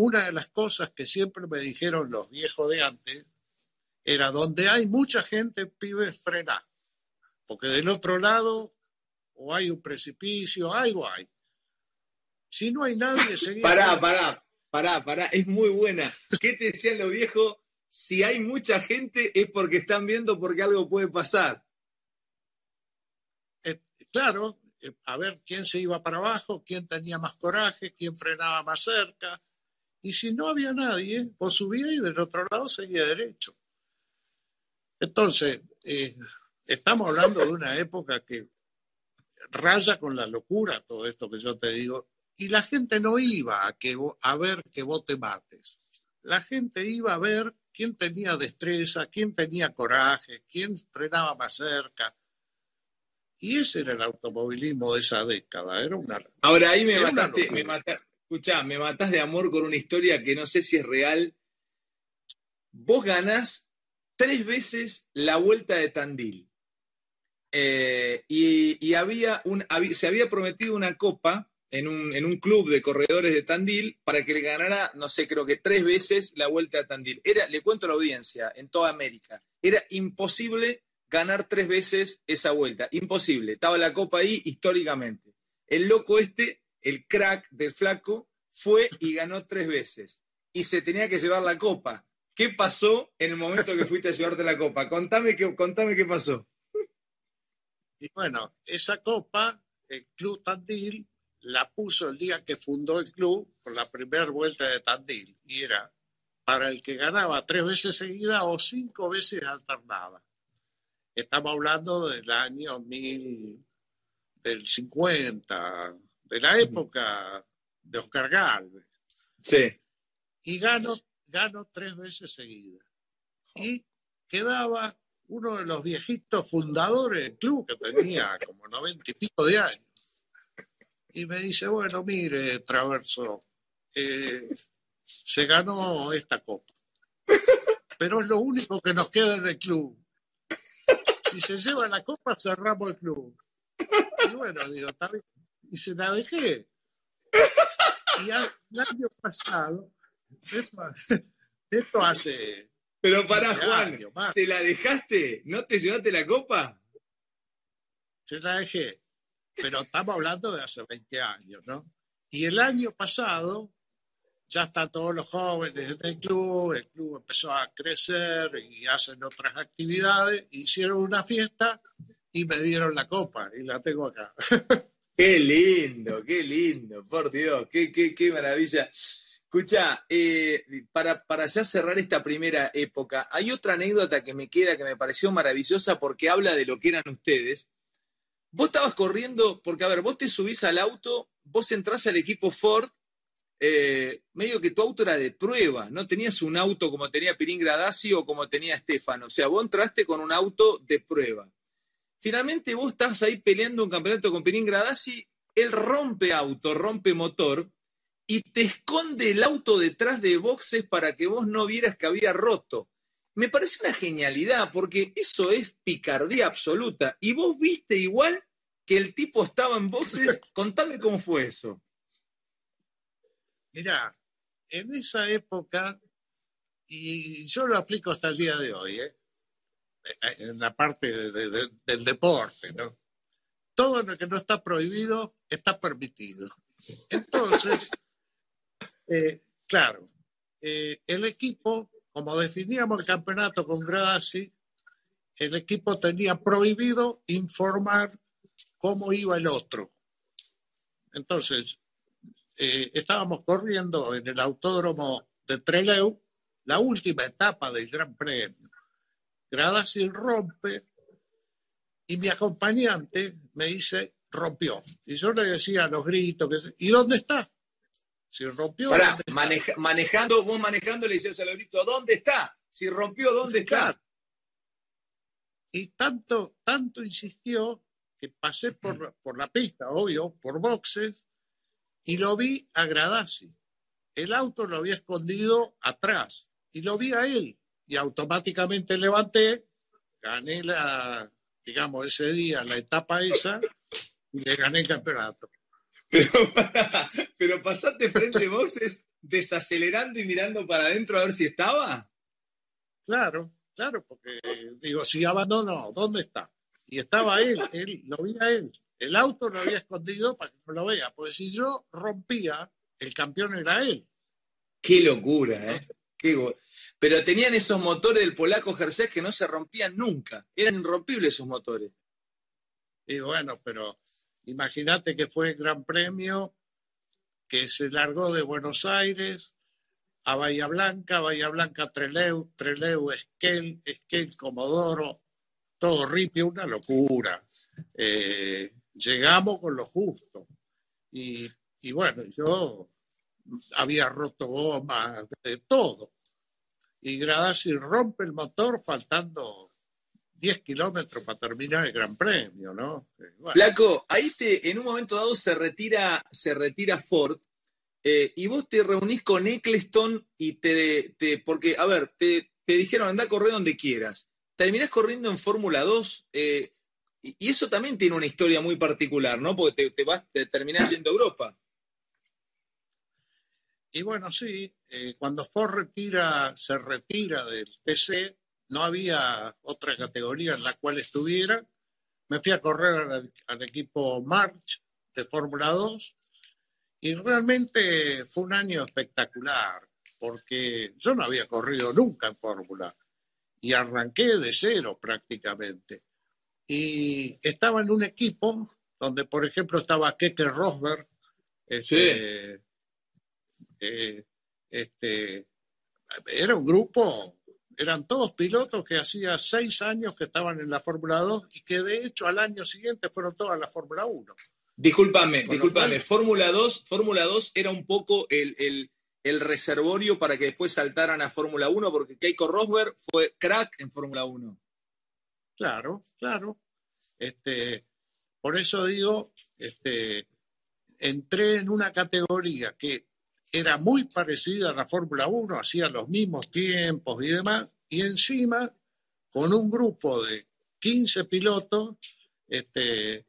una de las cosas que siempre me dijeron los viejos de antes era donde hay mucha gente, pibe, frena. Porque del otro lado o hay un precipicio, algo hay. Si no hay nadie, seguimos. Pará, pará, pará, pará, es muy buena. ¿Qué te decían los viejos? Si hay mucha gente es porque están viendo porque algo puede pasar. Eh, claro, eh, a ver quién se iba para abajo, quién tenía más coraje, quién frenaba más cerca. Y si no había nadie, vos subías y del otro lado seguía derecho. Entonces, eh, estamos hablando de una época que raya con la locura todo esto que yo te digo. Y la gente no iba a, que, a ver que vos te mates. La gente iba a ver quién tenía destreza, quién tenía coraje, quién frenaba más cerca. Y ese era el automovilismo de esa década. Era una, Ahora ahí me mataste, me mataste, escuchá, me matás de amor con una historia que no sé si es real. Vos ganás tres veces la vuelta de Tandil. Eh, y, había un, se había prometido una copa en un, club de corredores de Tandil para que le ganara, no sé, creo que tres veces la vuelta a Tandil. Era, le cuento a la audiencia, en toda América, era imposible ganar tres veces esa vuelta. Imposible. Estaba la copa ahí históricamente. El loco este, el crack del flaco, fue y ganó tres veces. Y se tenía que llevar la copa. ¿Qué pasó en el momento que fuiste a llevarte la copa? Contame qué, contame qué pasó. Y bueno, esa copa, el Club Tandil la puso el día que fundó el club por la primera vuelta de Tandil. Y era para el que ganaba tres veces seguida o cinco veces alternada. Estamos hablando del año 1000, del 50, de la época de Oscar Galvez. Sí. Y ganó, ganó tres veces seguida. Y quedaba uno de los viejitos fundadores del club, que tenía como noventa y pico de años. Y me dice, bueno, mire, Traverso, eh, se ganó esta copa. Pero es lo único que nos queda en el club. Si se lleva la copa, cerramos el club. Y bueno, digo, Y se la dejé. Y el año pasado, esto hace pero para Juan, ¿se la dejaste? ¿No te llevaste la copa? Se la dejé, pero estamos hablando de hace 20 años, ¿no? Y el año pasado ya están todos los jóvenes en el club, el club empezó a crecer y hacen otras actividades, hicieron una fiesta y me dieron la copa y la tengo acá. Qué lindo, qué lindo, por Dios, qué, qué, qué maravilla. Escucha, eh, para, para ya cerrar esta primera época, hay otra anécdota que me queda que me pareció maravillosa porque habla de lo que eran ustedes. Vos estabas corriendo, porque a ver, vos te subís al auto, vos entrás al equipo Ford, eh, medio que tu auto era de prueba, no tenías un auto como tenía Pirín Gradasi o como tenía Estefano, o sea, vos entraste con un auto de prueba. Finalmente vos estás ahí peleando un campeonato con Pirín Gradasi, él rompe auto, rompe motor, y te esconde el auto detrás de boxes para que vos no vieras que había roto. Me parece una genialidad porque eso es picardía absoluta. Y vos viste igual que el tipo estaba en boxes. Contame cómo fue eso. Mirá, en esa época, y yo lo aplico hasta el día de hoy, ¿eh? En la parte del deporte, ¿no? Todo lo que no está prohibido está permitido. Entonces, eh, claro, eh, el equipo, como definíamos el campeonato con Grassi, el equipo tenía prohibido informar cómo iba el otro. Entonces, eh, estábamos corriendo en el autódromo de Trelew, la última etapa del Gran Premio. Gradasi rompe y mi acompañante me dice, rompió. Y yo le decía a los gritos, ¿y dónde está? Si rompió. manejando, vos manejando le decías al grito, ¿dónde está? Si rompió, ¿dónde está? Y tanto, tanto insistió que pasé por, por la pista, obvio, por boxes, y lo vi a Gradasi. El auto lo había escondido atrás y lo vi a él. Y automáticamente levanté, gané la, digamos, ese día la etapa esa y le gané el campeonato. Pero, pero pasaste frente a boxes desacelerando y mirando para adentro a ver si estaba? Claro, claro, porque digo, si abandonó, ¿dónde está? Y estaba él, él, lo vi a él. El auto lo había escondido para que no lo vea, porque si yo rompía, el campeón era él. Qué locura, ¿eh? Pero tenían esos motores del polaco Jersey que no se rompían nunca. Eran irrompibles esos motores. Y bueno, pero imagínate que fue el Gran Premio que se largó de Buenos Aires a Bahía Blanca, Bahía Blanca Treleu, Treleu Esquel, Esquel Comodoro, todo ripio, una locura. Eh, llegamos con lo justo. Y, y bueno, yo había roto goma, de todo. Y Gradasi rompe el motor faltando 10 kilómetros para terminar el Gran Premio, ¿no? Flaco, ahí te, en un momento dado se retira, se retira Ford eh, y vos te reunís con Eccleston y te, te porque, a ver, te, te dijeron anda a correr donde quieras. Terminás corriendo en Fórmula 2 eh, y, eso también tiene una historia muy particular, ¿no? Porque te, te vas, te terminás yendo a Europa. Y bueno, sí, eh, cuando Ford retira, se retira del PC, no había otra categoría en la cual estuviera. Me fui a correr al, equipo March de Fórmula 2 y realmente fue un año espectacular porque yo no había corrido nunca en Fórmula y arranqué de cero prácticamente. Y estaba en un equipo donde, por ejemplo, estaba Keke Rosberg, este, eh, este, era un grupo, eran todos pilotos que hacía seis años que estaban en la Fórmula 2 y que de hecho al año siguiente fueron todos a la Fórmula 1. Discúlpame, discúlpame, Fórmula 2, Fórmula 2 era un poco el, el, reservorio para que después saltaran a Fórmula 1, porque Keiko Rosberg fue crack en Fórmula 1. Claro, claro. Este, por eso digo, este, entré en una categoría que era muy parecida a la Fórmula 1, hacía los mismos tiempos y demás, y encima con un grupo de 15 pilotos, este,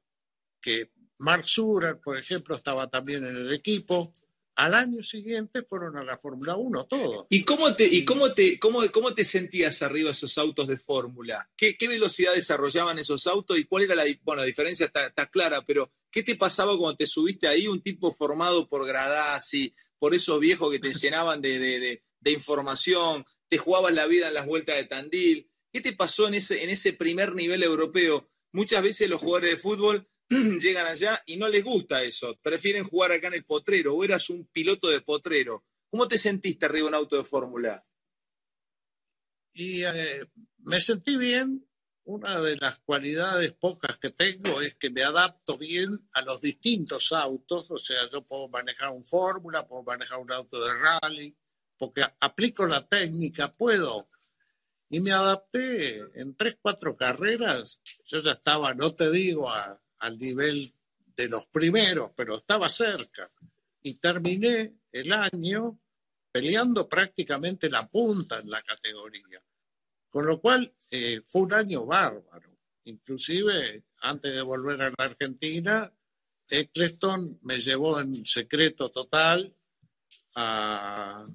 que Mark Zurer, por ejemplo, estaba también en el equipo, al año siguiente fueron a la Fórmula 1 todos. ¿Y cómo te, y cómo te, cómo, cómo te sentías arriba esos autos de Fórmula? ¿Qué, ¿Qué, velocidad desarrollaban esos autos y cuál era la, bueno, la diferencia? Está, está, clara, pero ¿qué te pasaba cuando te subiste ahí? Un tipo formado por Gradasi, por esos viejos que te llenaban de, información, te jugabas la vida en las vueltas de Tandil. ¿Qué te pasó en ese, primer nivel europeo? Muchas veces los jugadores de fútbol llegan allá y no les gusta eso, prefieren jugar acá en el potrero, o eras un piloto de potrero. ¿Cómo te sentiste arriba en un auto de Fórmula? Y eh, me sentí bien, una de las cualidades pocas que tengo es que me adapto bien a los distintos autos, o sea, yo puedo manejar un Fórmula, puedo manejar un auto de rally, porque aplico la técnica, puedo. Y me adapté en tres, cuatro carreras, yo ya estaba, no te digo al nivel de los primeros, pero estaba cerca. Y terminé el año peleando prácticamente la punta en la categoría. Con lo cual eh, fue un año bárbaro. Inclusive, antes de volver a la Argentina, Eccleston me llevó en secreto total a,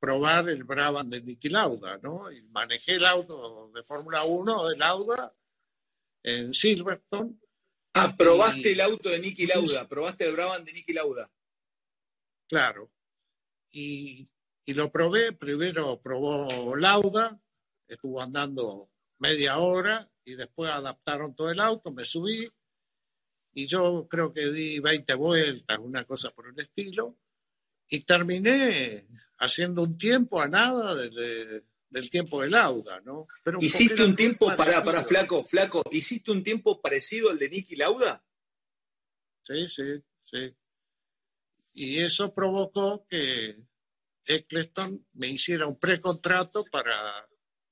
probar el Brabham de Niki Lauda, ¿no? Y manejé el auto de Fórmula 1 de Lauda en Silverstone. Ah, probaste el auto de Niki Lauda, probaste el Brabham de Niki Lauda. Claro. Y, y lo probé, primero probó Lauda, estuvo andando media hora y después adaptaron todo el auto, me subí y yo creo que di 20 vueltas, una cosa por el estilo, y terminé haciendo un tiempo a nada del tiempo del Lauda, ¿no? Pero ¿Hiciste un tiempo, para, para flaco, flaco, ¿hiciste un tiempo parecido al de Nicky Lauda? Sí, sí, sí. Y eso provocó que Eccleston me hiciera un precontrato para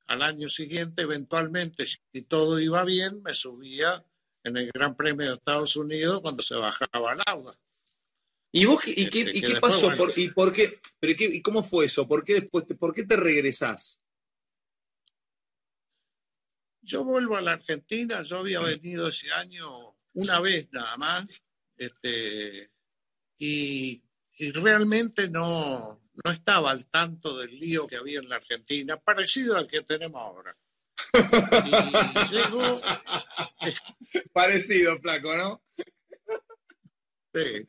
al año siguiente, eventualmente, si todo iba bien, me subía en el Gran Premio de Estados Unidos cuando se bajaba el auda. ¿Y vos y qué, este, y qué pasó? ¿Y por qué? Pero ¿Y cómo fue eso? ¿Por qué después te, por qué te regresás? Yo vuelvo a la Argentina, yo había venido ese año una vez nada más, este, y y realmente no, no estaba al tanto del lío que había en la Argentina, parecido al que tenemos ahora. Y llegó. Parecido, flaco, ¿no? Sí.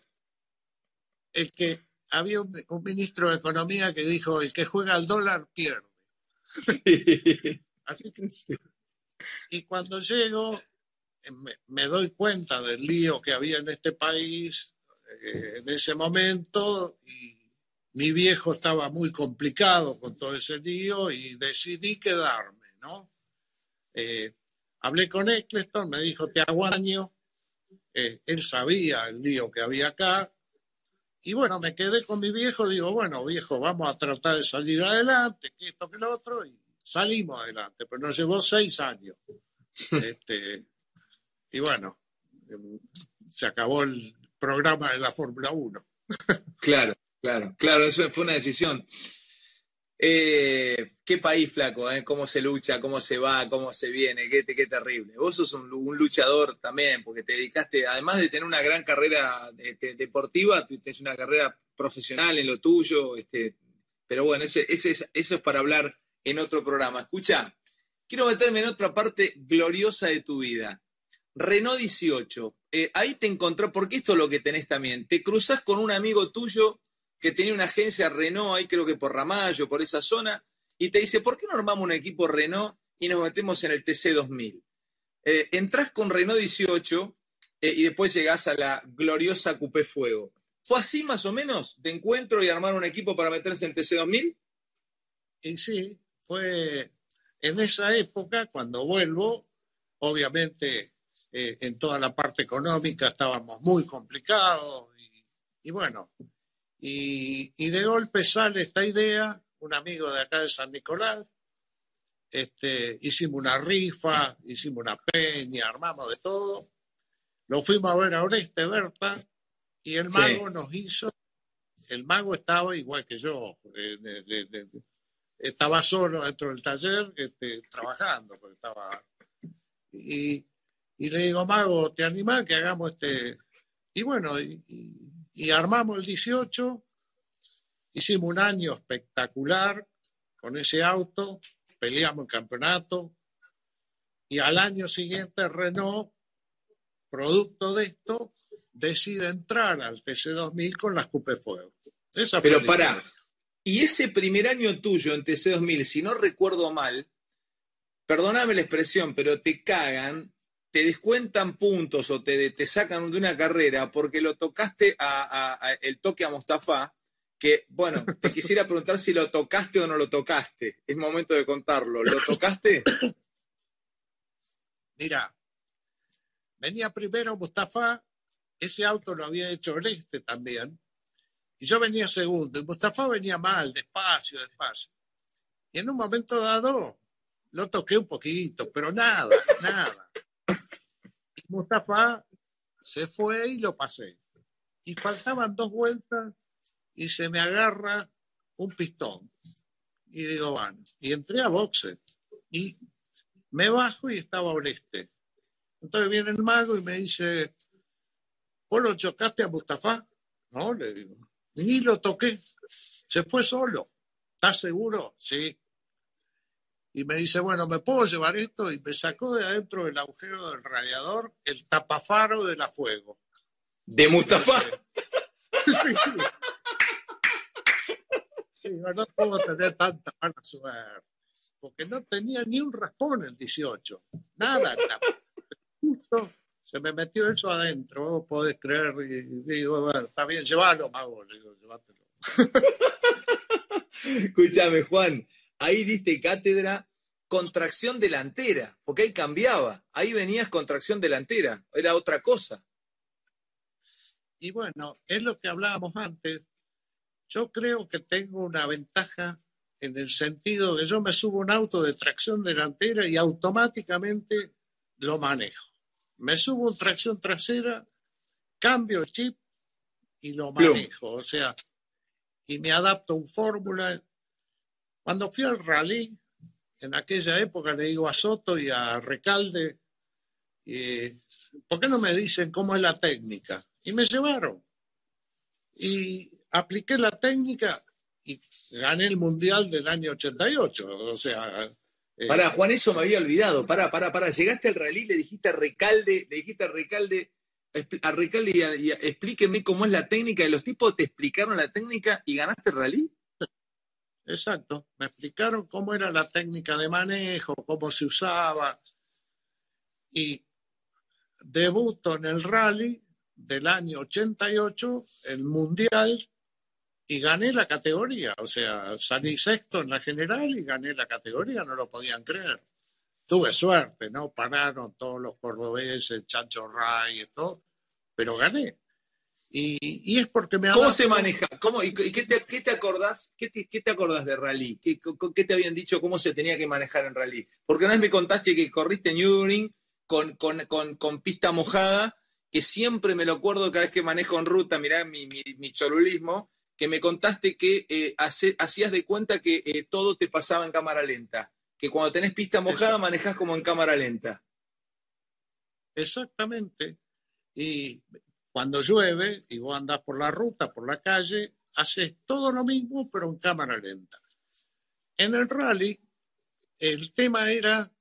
El que había un, ministro de Economía que dijo: el que juega al dólar pierde. Sí. Así que. Sí. Y cuando llego, me, doy cuenta del lío que había en este país eh, en ese momento y mi viejo estaba muy complicado con todo ese lío y decidí quedarme, ¿no? Eh, hablé con Eccleston, me dijo, te aguaño. Eh, él sabía el lío que había acá. Y bueno, me quedé con mi viejo, digo, bueno, viejo, vamos a tratar de salir adelante, que esto, que lo otro, y salimos adelante, pero nos llevó seis años. este, y bueno, se acabó el programa de la Fórmula 1. claro. Claro, claro, eso fue una decisión. Eh, qué país flaco, ¿eh? Cómo se lucha, cómo se va, cómo se viene, qué, terrible. Vos sos un, luchador también, porque te dedicaste, además de tener una gran carrera este, deportiva, tienes una carrera profesional en lo tuyo, este, pero bueno, ese, ese, eso es para hablar en otro programa. Escucha, quiero meterme en otra parte gloriosa de tu vida. Renault 18, eh, ahí te encontró, porque esto es lo que tenés también, te cruzas con un amigo tuyo que tenía una agencia Renault ahí creo que por Ramallo, por esa zona, y te dice, ¿por qué no armamos un equipo Renault y nos metemos en el TC 2000? Eh, entrás con Renault 18 eh, y después llegás a la gloriosa Coupé Fuego. ¿Fue así más o menos de encuentro y armar un equipo para meterse en TC 2000? Y sí, fue en esa época cuando vuelvo, obviamente eh, en toda la parte económica estábamos muy complicados y bueno, y, de golpe sale esta idea, un amigo de acá de San Nicolás, este, hicimos una rifa, hicimos una peña, armamos de todo. Lo fuimos a ver a Oreste Berta y el mago nos hizo, el mago estaba igual que yo, estaba solo dentro del taller este, trabajando, porque estaba... Y, le digo, mago, ¿te animás que hagamos este? Y bueno, y, y armamos el 18, hicimos un año espectacular con ese auto, peleamos el campeonato y al año siguiente Renault, producto de esto, decide entrar al TC2000 con las Coupe Fuego. Pero para, y ese primer año tuyo en TC2000, si no recuerdo mal, perdóname la expresión, pero te cagan te descuentan puntos o te, te sacan de una carrera porque lo tocaste a, el toque a Mustafa, que, bueno, te quisiera preguntar si lo tocaste o no lo tocaste. Es momento de contarlo. ¿Lo tocaste? Mira, venía primero Mustafa, ese auto lo había hecho este también, y yo venía segundo, y Mustafa venía mal, despacio, despacio. Y en un momento dado lo toqué un poquito, pero nada, nada. Mustafa se fue y lo pasé. Y faltaban dos vueltas y se me agarra un pistón. Y digo, bueno, y entré a boxe. Y me bajo y estaba Oreste. Entonces viene el mago y me dice, ¿vos lo chocaste a Mustafa? No, le digo. Ni lo toqué. Se fue solo. ¿Estás seguro? Sí y me dice, bueno, ¿me puedo llevar esto? Y me sacó de adentro del agujero del radiador el tapafaro de la fuego. ¿De Mustafa? sí. sí. no puedo tener tanta mala suerte. Porque no tenía ni un raspón el 18. Nada, nada. Justo se me metió eso adentro, vos podés creer. Y digo, bueno, está bien, llévalo, mago. Le digo, llévatelo. Escúchame, Juan ahí diste cátedra contracción delantera, porque ahí cambiaba, ahí venías contracción delantera, era otra cosa. Y bueno, es lo que hablábamos antes. Yo creo que tengo una ventaja en el sentido de yo me subo un auto de tracción delantera y automáticamente lo manejo. Me subo un tracción trasera, cambio el chip y lo manejo. O sea, y me adapto a un fórmula cuando fui al rally, en aquella época le digo a Soto y a Recalde, ¿por qué no me dicen cómo es la técnica? Y me llevaron. Y apliqué la técnica y gané el mundial del año 88. O sea. Eh, para, Juan, eso me había olvidado. Para, para, para. Llegaste al rally, le dijiste a Recalde, le dijiste a Recalde, a Recalde y, explíqueme cómo es la técnica. Y los tipos te explicaron la técnica y ganaste el rally. Exacto. Me explicaron cómo era la técnica de manejo, cómo se usaba. Y debuto en el rally del año 88, el mundial y gané la categoría. O sea, salí sexto en la general y gané la categoría, no lo podían creer. Tuve suerte, ¿no? Pararon todos los cordobeses, Chancho Ray y todo, pero gané. Y, es porque me ¿Cómo se maneja? ¿Cómo, y, qué, te, qué, te, acordás? ¿Qué te, qué te acordás de rally? ¿Qué, ¿Qué, te habían dicho cómo se tenía que manejar en rally? Porque una vez me contaste que corriste en Nürburgring con, con, con, con, pista mojada, que siempre me lo acuerdo cada vez que manejo en ruta, mirá mi, mi, mi cholulismo, que me contaste que eh, hacías de cuenta que eh, todo te pasaba en cámara lenta, que cuando tenés pista mojada manejás como en cámara lenta. Exactamente. Y cuando llueve y vos andás por la ruta, por la calle, haces todo lo mismo, pero en cámara lenta. En el rally, el tema era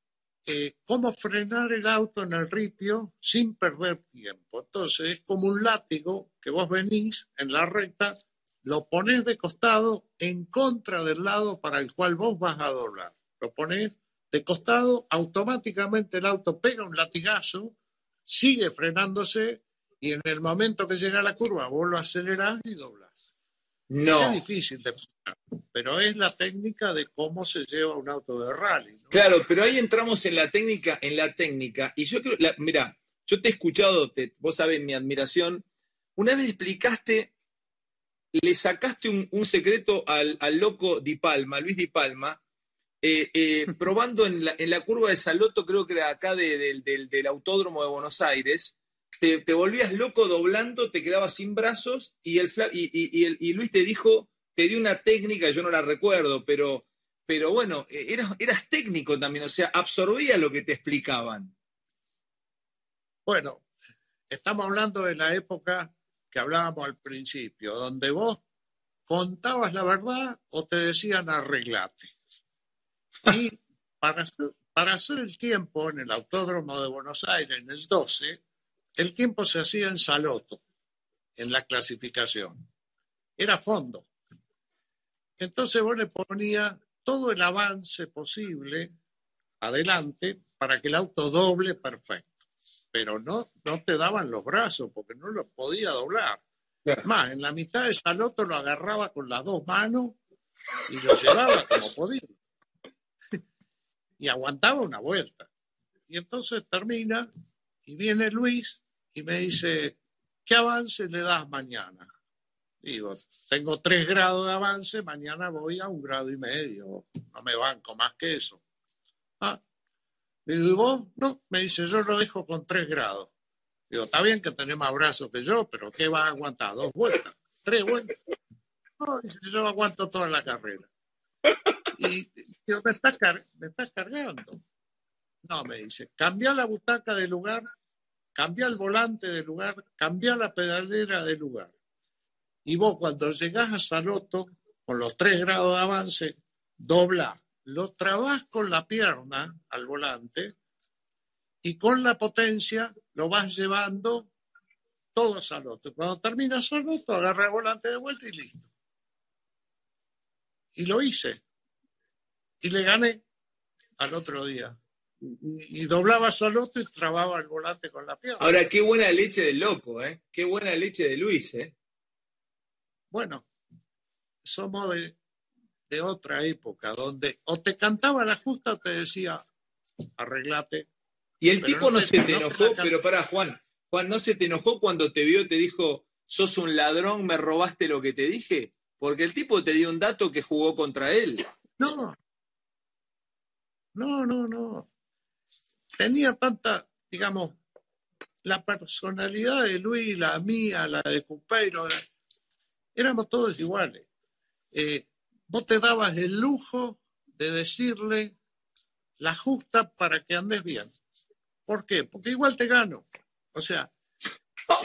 eh, cómo frenar el auto en el ripio sin perder tiempo. Entonces, es como un látigo que vos venís en la recta lo pones de costado en contra del lado para el cual vos vas a doblar. Lo pones de costado, automáticamente el auto pega un latigazo, sigue frenándose y en el momento que llega la curva vos lo acelerás y doblas. No. Es difícil de pero es la técnica de cómo se lleva un auto de rally. Claro, pero ahí entramos en la técnica, en la técnica. Y yo creo, mira, yo te he escuchado, vos sabés mi admiración. Una vez explicaste le sacaste un, secreto al, loco Di Palma, Luis Di Palma, eh, eh, probando en la, curva de Saloto, creo que era acá del, Autódromo de Buenos Aires, te, volvías loco doblando, te quedabas sin brazos y, el, y, Luis te dijo, te dio una técnica, yo no la recuerdo, pero, pero bueno, eh, eras, eras técnico también, o sea, absorbía lo que te explicaban. Bueno, estamos hablando de la época que hablábamos al principio, donde vos contabas la verdad o te decían arreglate. Y para, para hacer el tiempo en el Autódromo de Buenos Aires, en el 12, el tiempo se hacía en Saloto, en la clasificación. Era fondo. Entonces vos le ponías todo el avance posible adelante para que el auto doble perfecto pero no, no te daban los brazos porque no los podía doblar. Más, en la mitad de Saloto lo agarraba con las dos manos y lo llevaba como podía. y aguantaba una vuelta. Y entonces termina y viene Luis y me dice, ¿qué avance le das mañana? Digo, tengo tres grados de avance, mañana voy a un grado y medio, no me banco más que eso. Ah, Digo, ¿y vos? No, me dice, yo lo dejo con tres grados. Digo, está bien que tenés más brazos que yo, pero ¿qué va a aguantar? ¿Dos vueltas? ¿Tres vueltas? No, dice, yo aguanto toda la carrera. Y digo, me estás, me estás cargando. No, me dice, cambia la butaca de lugar, cambia el volante de lugar, cambia la pedalera de lugar. Y vos cuando llegás a Saloto, con los tres grados de avance, dobla lo trabas con la pierna al volante y con la potencia lo vas llevando todo al otro. Cuando terminas al otro, agarra el volante de vuelta y listo. Y lo hice. Y le gané al otro día. Y doblaba al otro y trababa el volante con la pierna. Ahora, qué buena leche del loco, ¿eh? Qué buena leche de Luis, ¿eh? Bueno, somos de, de otra época, donde o te cantaba la justa o te decía, arreglate. Y el tipo no, se te enojó, pero para Juan, Juan, ¿no se te enojó cuando te vio y te dijo, sos un ladrón, me robaste lo que te dije? Porque el tipo te dio un dato que jugó contra él. No. No, no, no. Tenía tanta, digamos, la personalidad de Luis, la mía, la de Cupeiro, éramos todos iguales. Eh, vos te dabas el lujo de decirle la justa para que andes bien. ¿Por qué? Porque igual te gano. O sea,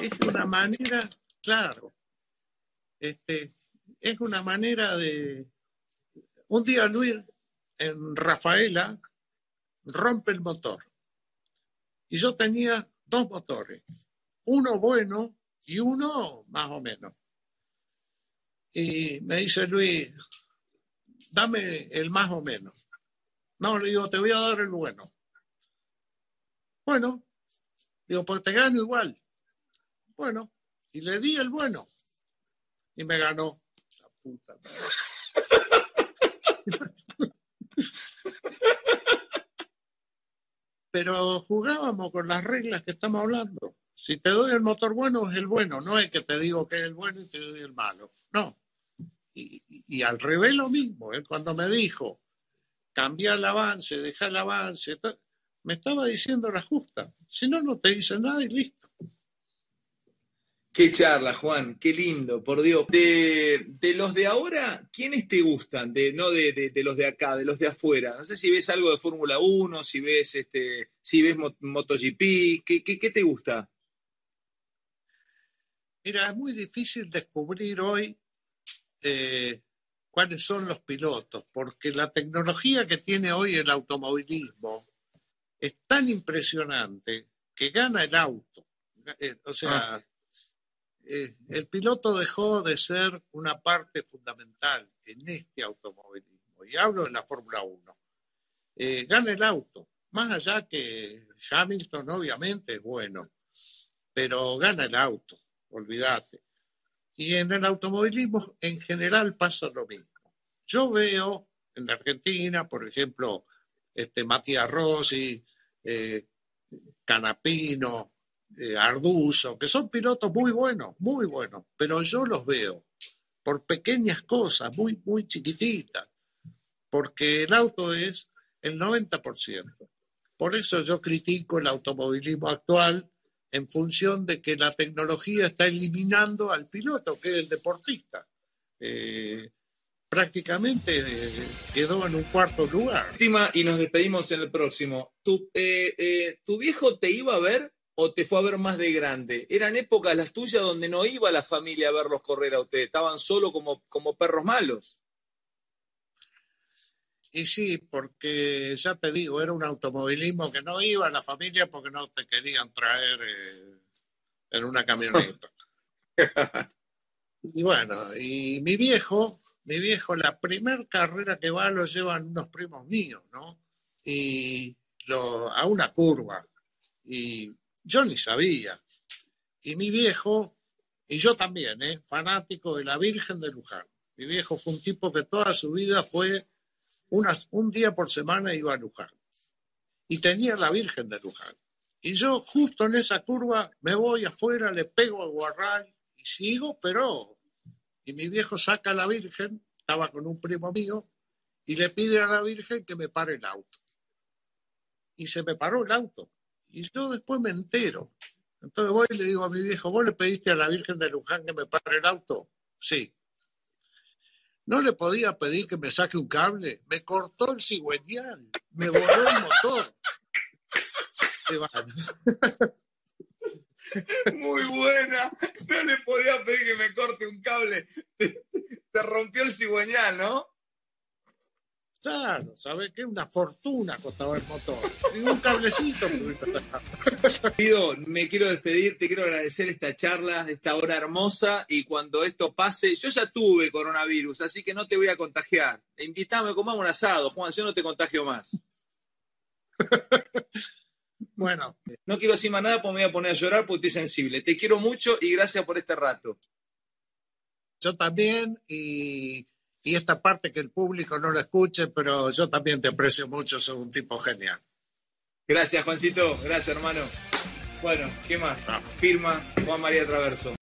es una manera, claro. Este, es una manera de... Un día Luis en Rafaela rompe el motor. Y yo tenía dos motores, uno bueno y uno más o menos. Y me dice Luis, dame el más o menos. No, le digo, te voy a dar el bueno. Bueno, digo, pues te gano igual. Bueno, y le di el bueno. Y me ganó. La puta Pero jugábamos con las reglas que estamos hablando. Si te doy el motor bueno, es el bueno. No es que te digo que es el bueno y te doy el malo. No. Y, al revés lo mismo. ¿eh? Cuando me dijo, cambia el avance, deja el avance, me estaba diciendo la justa. Si no, no te dice nada y listo. Qué charla, Juan, qué lindo, por Dios. De, los de ahora, ¿quiénes te gustan? De, no de, los de acá, de los de afuera. No sé si ves algo de Fórmula 1, si ves este, si ves MotoGP, ¿qué, qué, te gusta? Mira, es muy difícil descubrir hoy eh, cuáles son los pilotos, porque la tecnología que tiene hoy el automovilismo es tan impresionante que gana el auto. Eh, o sea, ah. Eh, el piloto dejó de ser una parte fundamental en este automovilismo, y hablo en la Fórmula 1. Eh, gana el auto, más allá que Hamilton obviamente es bueno, pero gana el auto, olvídate. Y en el automovilismo en general pasa lo mismo. Yo veo en la Argentina, por ejemplo, este, Matías Rossi, eh, Canapino, eh, que son pilotos muy buenos, muy buenos, pero yo los veo por pequeñas cosas, muy, muy chiquititas, porque el auto es el 90%. Por eso yo critico el automovilismo actual en función de que la tecnología está eliminando al piloto, que es el deportista. Eh, prácticamente eh, quedó en un cuarto lugar. Y nos despedimos en el próximo. ¿Tu, ¿Tu viejo te iba a ver o te fue a ver más de grande? ¿Eran épocas las tuyas donde no iba la familia a verlos correr a ustedes? ¿Estaban solo como, como perros malos? Y sí, porque ya te digo, era un automovilismo que no iba a la familia porque no te querían traer eh, en una camioneta. y bueno, y mi viejo, mi viejo, la primer carrera que va lo llevan unos primos míos, ¿no? Y lo, a una curva. Y yo ni sabía. Y mi viejo, y yo también, ¿eh? fanático de la Virgen de Luján. Mi viejo fue un tipo que toda su vida fue unas, un día por semana iba a Luján. Y tenía la Virgen de Luján. Y yo justo en esa curva me voy afuera, le pego al guarral y sigo, pero... Y mi viejo saca a la Virgen, estaba con un primo mío, y le pide a la Virgen que me pare el auto. Y se me paró el auto. Y yo después me entero. Entonces voy y le digo a mi viejo, ¿vos le pediste a la Virgen de Luján que me pare el auto? Sí. No le podía pedir que me saque un cable. Me cortó el cigüeñal. Me voló el motor. Muy buena. No le podía pedir que me corte un cable. Te, te rompió el cigüeñal, ¿no? Claro, ¿sabes qué? Una fortuna costaba el motor. Y un cablecito. me quiero despedir, te quiero agradecer esta charla, esta hora hermosa. Y cuando esto pase, yo ya tuve coronavirus, así que no te voy a contagiar. Invítame, comamos un asado, Juan, yo no te contagio más. bueno. No quiero decir más nada porque me voy a poner a llorar porque estoy sensible. Te quiero mucho y gracias por este rato. Yo también y y esta parte que el público no lo escuche, pero yo también te aprecio mucho, soy un tipo genial. Gracias, Juancito. Gracias, hermano. Bueno, ¿qué más? Firma Juan María Traverso.